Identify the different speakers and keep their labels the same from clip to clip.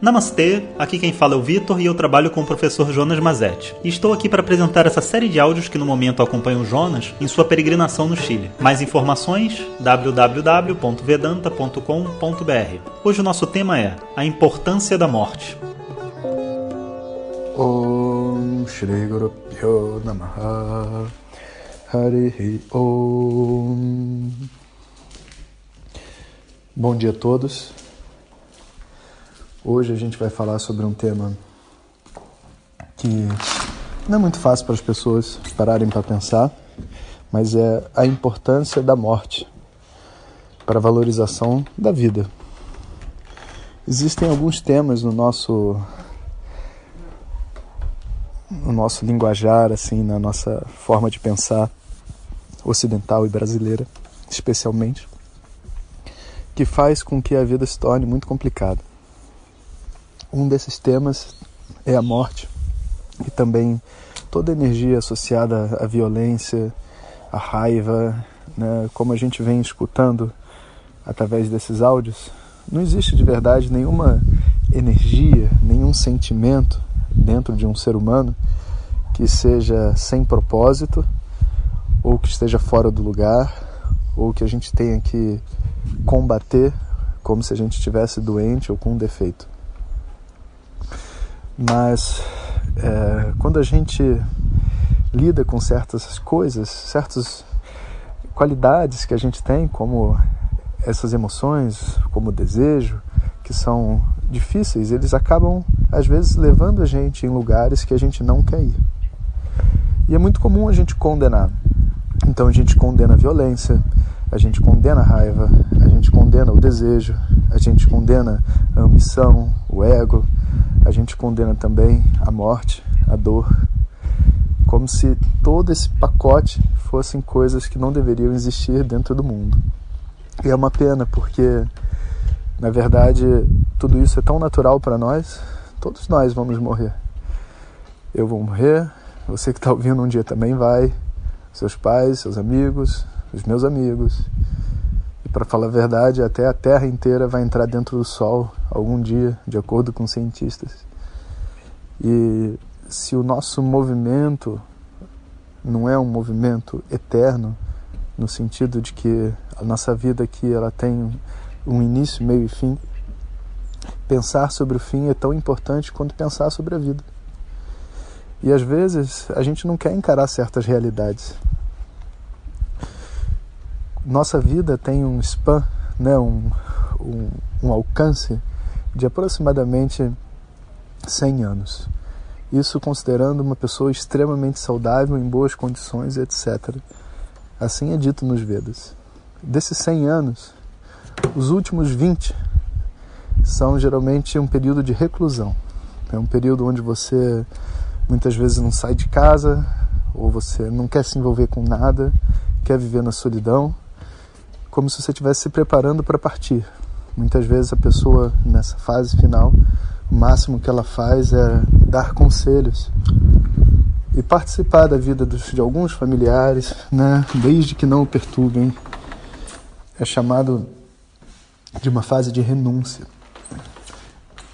Speaker 1: Namastê, aqui quem fala é o Vitor e eu trabalho com o professor Jonas Mazetti. E estou aqui para apresentar essa série de áudios que no momento acompanham o Jonas em sua peregrinação no Chile. Mais informações www.vedanta.com.br. Hoje o nosso tema é a importância da morte.
Speaker 2: Om Shri Guru Pyo Namaha Om Bom dia a todos. Hoje a gente vai falar sobre um tema que não é muito fácil para as pessoas pararem para pensar, mas é a importância da morte para a valorização da vida. Existem alguns temas no nosso no nosso linguajar, assim, na nossa forma de pensar ocidental e brasileira, especialmente, que faz com que a vida se torne muito complicada. Um desses temas é a morte e também toda a energia associada à violência, à raiva, né? como a gente vem escutando através desses áudios, não existe de verdade nenhuma energia, nenhum sentimento dentro de um ser humano que seja sem propósito ou que esteja fora do lugar ou que a gente tenha que combater como se a gente estivesse doente ou com um defeito. Mas é, quando a gente lida com certas coisas, certas qualidades que a gente tem, como essas emoções, como o desejo, que são difíceis, eles acabam às vezes levando a gente em lugares que a gente não quer ir. E é muito comum a gente condenar. Então a gente condena a violência, a gente condena a raiva, a gente condena o desejo, a gente condena a ambição, o ego, a gente condena também a morte, a dor, como se todo esse pacote fossem coisas que não deveriam existir dentro do mundo. E é uma pena porque, na verdade, tudo isso é tão natural para nós, todos nós vamos morrer. Eu vou morrer, você que está ouvindo um dia também vai, seus pais, seus amigos, os meus amigos. E para falar a verdade, até a Terra inteira vai entrar dentro do Sol algum dia, de acordo com cientistas. E se o nosso movimento não é um movimento eterno, no sentido de que a nossa vida aqui ela tem um início, meio e fim, pensar sobre o fim é tão importante quanto pensar sobre a vida. E às vezes a gente não quer encarar certas realidades. Nossa vida tem um span, né, um, um, um alcance de aproximadamente 100 anos. Isso considerando uma pessoa extremamente saudável, em boas condições, etc. Assim é dito nos Vedas. Desses 100 anos, os últimos 20 são geralmente um período de reclusão. É um período onde você muitas vezes não sai de casa, ou você não quer se envolver com nada, quer viver na solidão, como se você estivesse se preparando para partir. Muitas vezes a pessoa nessa fase final, o máximo que ela faz é dar conselhos e participar da vida dos, de alguns familiares, né, desde que não o perturbem. É chamado de uma fase de renúncia.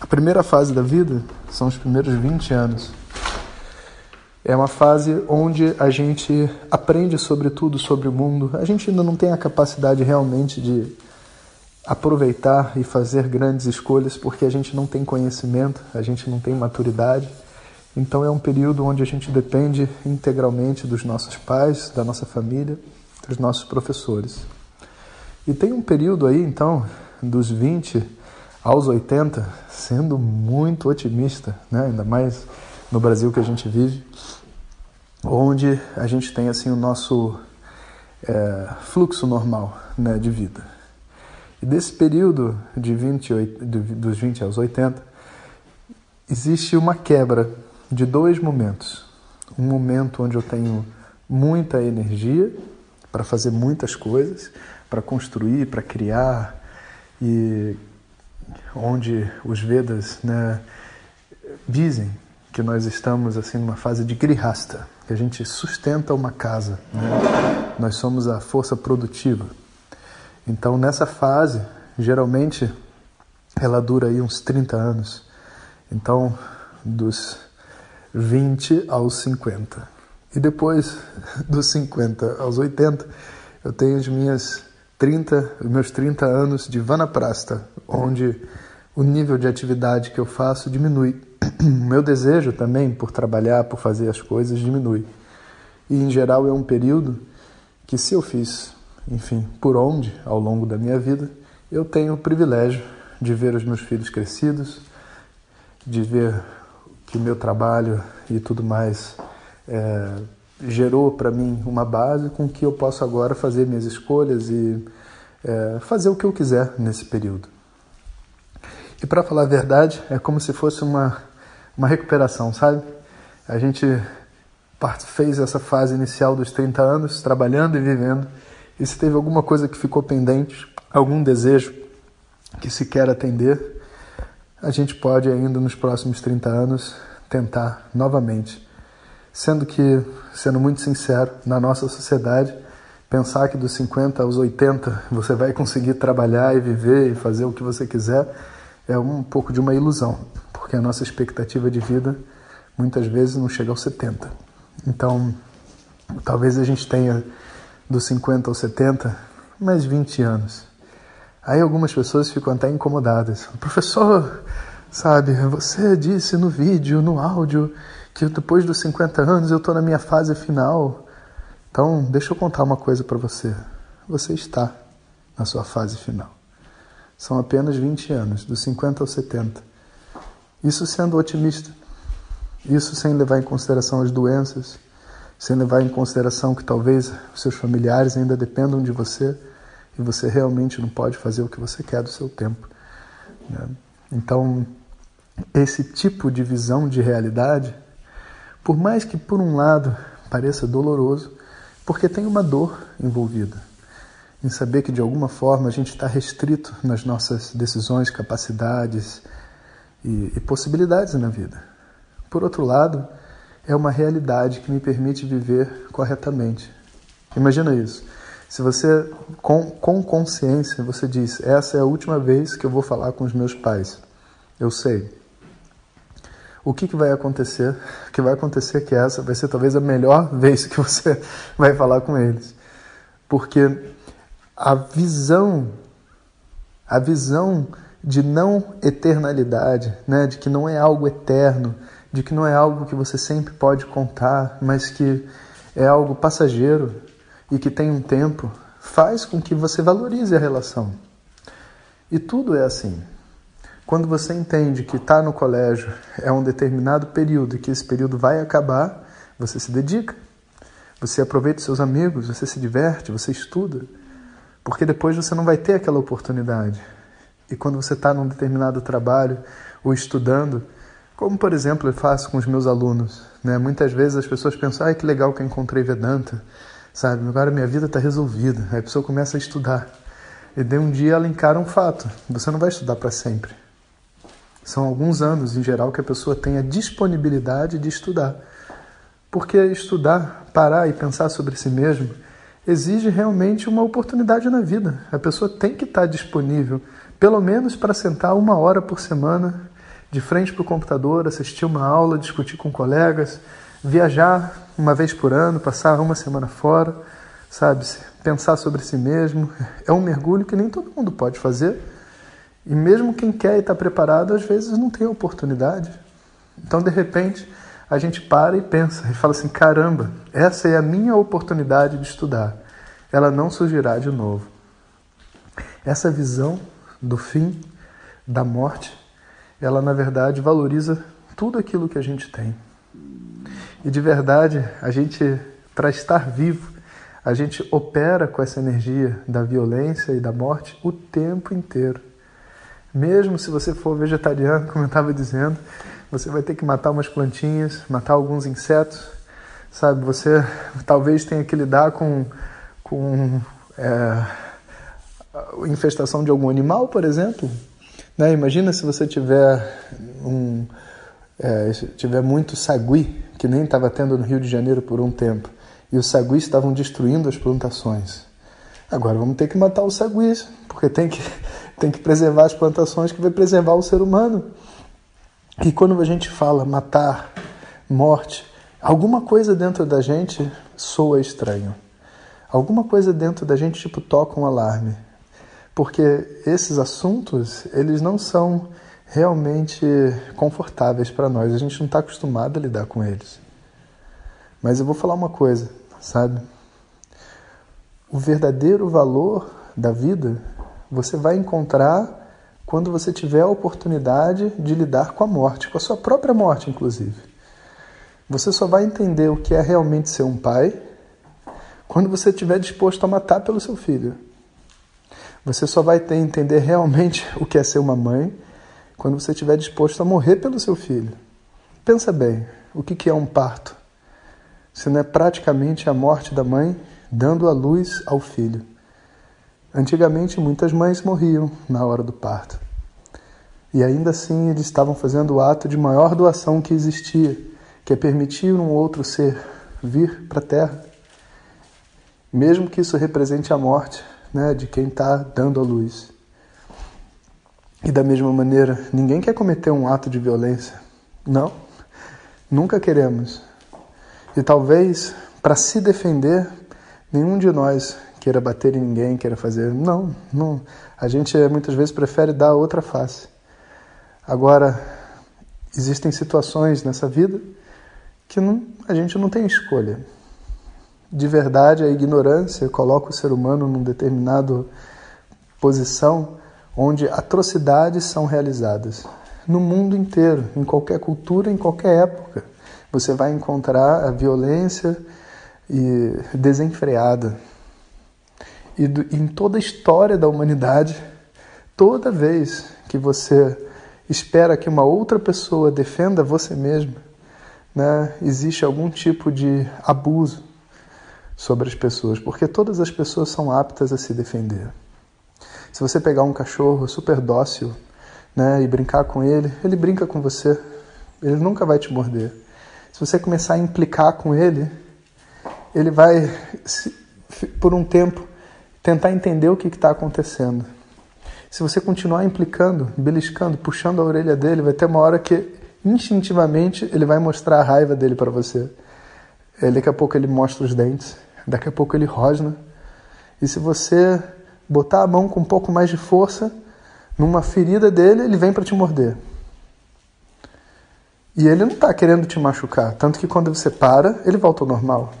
Speaker 2: A primeira fase da vida são os primeiros 20 anos. É uma fase onde a gente aprende sobre tudo sobre o mundo. A gente ainda não tem a capacidade realmente de aproveitar e fazer grandes escolhas porque a gente não tem conhecimento, a gente não tem maturidade. Então é um período onde a gente depende integralmente dos nossos pais, da nossa família, dos nossos professores. E tem um período aí, então, dos 20 aos 80, sendo muito otimista, né? ainda mais no Brasil que a gente vive, onde a gente tem assim o nosso é, fluxo normal né, de vida. E desse período de 28, dos 20 aos 80, existe uma quebra de dois momentos. Um momento onde eu tenho muita energia para fazer muitas coisas, para construir, para criar, e onde os Vedas né, dizem que nós estamos assim numa fase de grihasta, que a gente sustenta uma casa, né? nós somos a força produtiva. Então, nessa fase, geralmente ela dura aí uns 30 anos. Então, dos 20 aos 50. E depois dos 50 aos 80, eu tenho as minhas 30, os meus 30 anos de vanaprasta, onde o nível de atividade que eu faço diminui. O meu desejo também por trabalhar, por fazer as coisas diminui. E em geral é um período que se eu fiz, enfim, por onde ao longo da minha vida, eu tenho o privilégio de ver os meus filhos crescidos, de ver que o meu trabalho e tudo mais é, gerou para mim uma base com que eu posso agora fazer minhas escolhas e é, fazer o que eu quiser nesse período. E para falar a verdade, é como se fosse uma, uma recuperação, sabe? A gente fez essa fase inicial dos 30 anos, trabalhando e vivendo, e se teve alguma coisa que ficou pendente, algum desejo que se quer atender, a gente pode ainda nos próximos 30 anos tentar novamente. Sendo que, sendo muito sincero, na nossa sociedade, pensar que dos 50 aos 80 você vai conseguir trabalhar e viver e fazer o que você quiser é um pouco de uma ilusão, porque a nossa expectativa de vida muitas vezes não chega aos 70. Então, talvez a gente tenha dos 50 aos 70 mais 20 anos. Aí algumas pessoas ficam até incomodadas. Professor, sabe, você disse no vídeo, no áudio, que depois dos 50 anos eu estou na minha fase final. Então, deixa eu contar uma coisa para você. Você está na sua fase final. São apenas 20 anos, dos 50 aos 70. Isso sendo otimista. Isso sem levar em consideração as doenças, sem levar em consideração que talvez seus familiares ainda dependam de você e você realmente não pode fazer o que você quer do seu tempo. Né? Então, esse tipo de visão de realidade, por mais que por um lado pareça doloroso, porque tem uma dor envolvida em saber que de alguma forma a gente está restrito nas nossas decisões, capacidades e, e possibilidades na vida. Por outro lado, é uma realidade que me permite viver corretamente. Imagina isso. Se você, com, com consciência, você diz: Essa é a última vez que eu vou falar com os meus pais. Eu sei. O que, que vai acontecer? O que vai acontecer é que essa vai ser talvez a melhor vez que você vai falar com eles. Porque a visão, a visão de não eternalidade, né? de que não é algo eterno, de que não é algo que você sempre pode contar, mas que é algo passageiro, e que tem um tempo, faz com que você valorize a relação. E tudo é assim. Quando você entende que estar tá no colégio é um determinado período e que esse período vai acabar, você se dedica. Você aproveita os seus amigos, você se diverte, você estuda. Porque depois você não vai ter aquela oportunidade. E quando você está num determinado trabalho ou estudando, como por exemplo eu faço com os meus alunos, né? muitas vezes as pessoas pensam: ai que legal que eu encontrei Vedanta, sabe? Agora minha vida está resolvida. Aí a pessoa começa a estudar. E de um dia ela encara um fato: você não vai estudar para sempre. São alguns anos, em geral, que a pessoa tem a disponibilidade de estudar. Porque estudar, parar e pensar sobre si mesmo, exige realmente uma oportunidade na vida. A pessoa tem que estar disponível, pelo menos para sentar uma hora por semana de frente para o computador, assistir uma aula, discutir com colegas, viajar uma vez por ano, passar uma semana fora, sabe? Pensar sobre si mesmo. É um mergulho que nem todo mundo pode fazer. E mesmo quem quer e está preparado, às vezes não tem oportunidade. Então, de repente, a gente para e pensa e fala assim: caramba, essa é a minha oportunidade de estudar. Ela não surgirá de novo. Essa visão do fim, da morte, ela na verdade valoriza tudo aquilo que a gente tem. E de verdade, a gente, para estar vivo, a gente opera com essa energia da violência e da morte o tempo inteiro. Mesmo se você for vegetariano, como eu estava dizendo, você vai ter que matar umas plantinhas, matar alguns insetos, sabe? Você talvez tenha que lidar com, com é, infestação de algum animal, por exemplo. Né? Imagina se você tiver um, é, tiver muito sagui, que nem estava tendo no Rio de Janeiro por um tempo, e os saguis estavam destruindo as plantações. Agora vamos ter que matar os saguis, porque tem que tem que preservar as plantações que vai preservar o ser humano. E quando a gente fala matar, morte, alguma coisa dentro da gente soa estranho. Alguma coisa dentro da gente tipo toca um alarme. Porque esses assuntos, eles não são realmente confortáveis para nós. A gente não está acostumado a lidar com eles. Mas eu vou falar uma coisa, sabe? O verdadeiro valor da vida você vai encontrar quando você tiver a oportunidade de lidar com a morte, com a sua própria morte, inclusive. Você só vai entender o que é realmente ser um pai quando você estiver disposto a matar pelo seu filho. Você só vai ter entender realmente o que é ser uma mãe quando você estiver disposto a morrer pelo seu filho. Pensa bem, o que é um parto? Se não é praticamente a morte da mãe dando a luz ao filho. Antigamente, muitas mães morriam na hora do parto. E ainda assim, eles estavam fazendo o ato de maior doação que existia, que é permitir um outro ser vir para a Terra, mesmo que isso represente a morte né, de quem está dando a luz. E da mesma maneira, ninguém quer cometer um ato de violência. Não, nunca queremos. E talvez, para se defender, nenhum de nós queira bater em ninguém, queira fazer. Não, não. A gente muitas vezes prefere dar outra face. Agora, existem situações nessa vida que não, a gente não tem escolha. De verdade, a ignorância coloca o ser humano num determinado posição onde atrocidades são realizadas. No mundo inteiro, em qualquer cultura, em qualquer época, você vai encontrar a violência e desenfreada. E do, em toda a história da humanidade, toda vez que você espera que uma outra pessoa defenda você mesmo, né, existe algum tipo de abuso sobre as pessoas, porque todas as pessoas são aptas a se defender. Se você pegar um cachorro super dócil né, e brincar com ele, ele brinca com você, ele nunca vai te morder. Se você começar a implicar com ele, ele vai, por um tempo, tentar entender o que está acontecendo. Se você continuar implicando, beliscando, puxando a orelha dele, vai ter uma hora que instintivamente ele vai mostrar a raiva dele para você. Daqui a pouco ele mostra os dentes, daqui a pouco ele rosna. E se você botar a mão com um pouco mais de força numa ferida dele, ele vem para te morder. E ele não está querendo te machucar, tanto que quando você para, ele volta ao normal.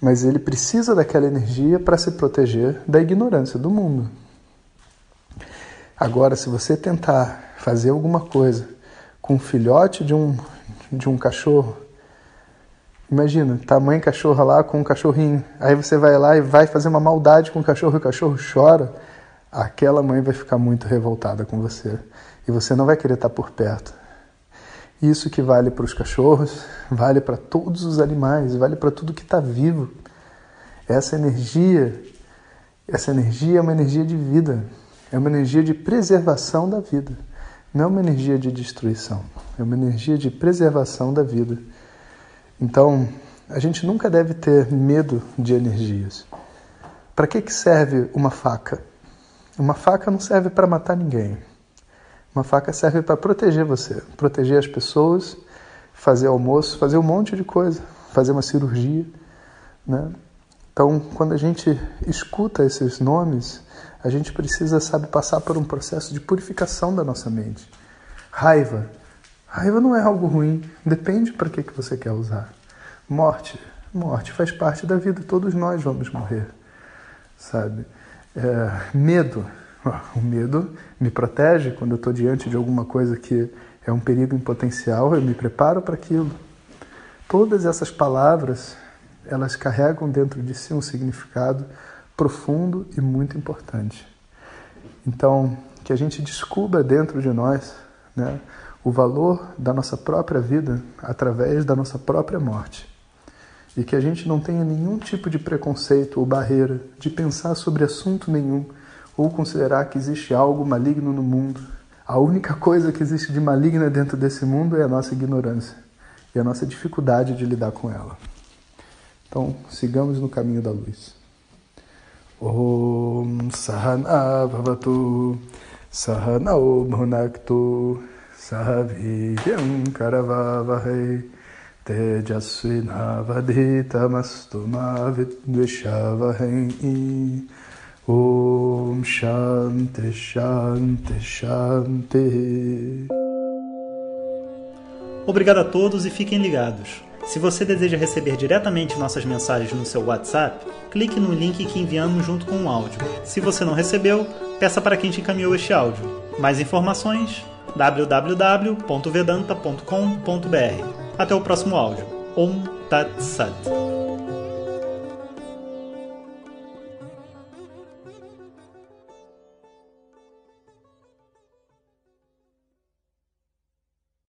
Speaker 2: Mas ele precisa daquela energia para se proteger da ignorância do mundo. Agora, se você tentar fazer alguma coisa com um filhote de um, de um cachorro, Imagina, a mãe cachorra lá com um cachorrinho. Aí você vai lá e vai fazer uma maldade com o cachorro e o cachorro chora. Aquela mãe vai ficar muito revoltada com você. E você não vai querer estar por perto. Isso que vale para os cachorros, vale para todos os animais, vale para tudo que está vivo. Essa energia, essa energia é uma energia de vida, é uma energia de preservação da vida. Não é uma energia de destruição, é uma energia de preservação da vida. Então, a gente nunca deve ter medo de energias. Para que, que serve uma faca? Uma faca não serve para matar ninguém. Uma faca serve para proteger você, proteger as pessoas, fazer almoço, fazer um monte de coisa, fazer uma cirurgia. Né? Então, quando a gente escuta esses nomes, a gente precisa, sabe, passar por um processo de purificação da nossa mente. Raiva, Raiva não é algo ruim, depende para que, que você quer usar. Morte, morte faz parte da vida, todos nós vamos morrer, sabe? É, medo, o medo me protege quando eu estou diante de alguma coisa que é um perigo em potencial, eu me preparo para aquilo. Todas essas palavras, elas carregam dentro de si um significado profundo e muito importante. Então, que a gente descubra dentro de nós, né? o valor da nossa própria vida através da nossa própria morte. E que a gente não tenha nenhum tipo de preconceito ou barreira de pensar sobre assunto nenhum ou considerar que existe algo maligno no mundo. A única coisa que existe de maligna dentro desse mundo é a nossa ignorância e a nossa dificuldade de lidar com ela. Então, sigamos no caminho da luz. Om Sahana Bhavatu Sahanao Bhunaktu Sahaviryam Karavavahe Tejasvinavadhitamastu Mavidvishavahem Om Shanti Shanti Shanti.
Speaker 1: Obrigado a todos e fiquem ligados. Se você deseja receber diretamente nossas mensagens no seu WhatsApp, clique no link que enviamos junto com o áudio. Se você não recebeu, peça para quem te encaminhou este áudio. Mais informações www.vedanta.com.br. Até o próximo áudio. Om Tat Sat.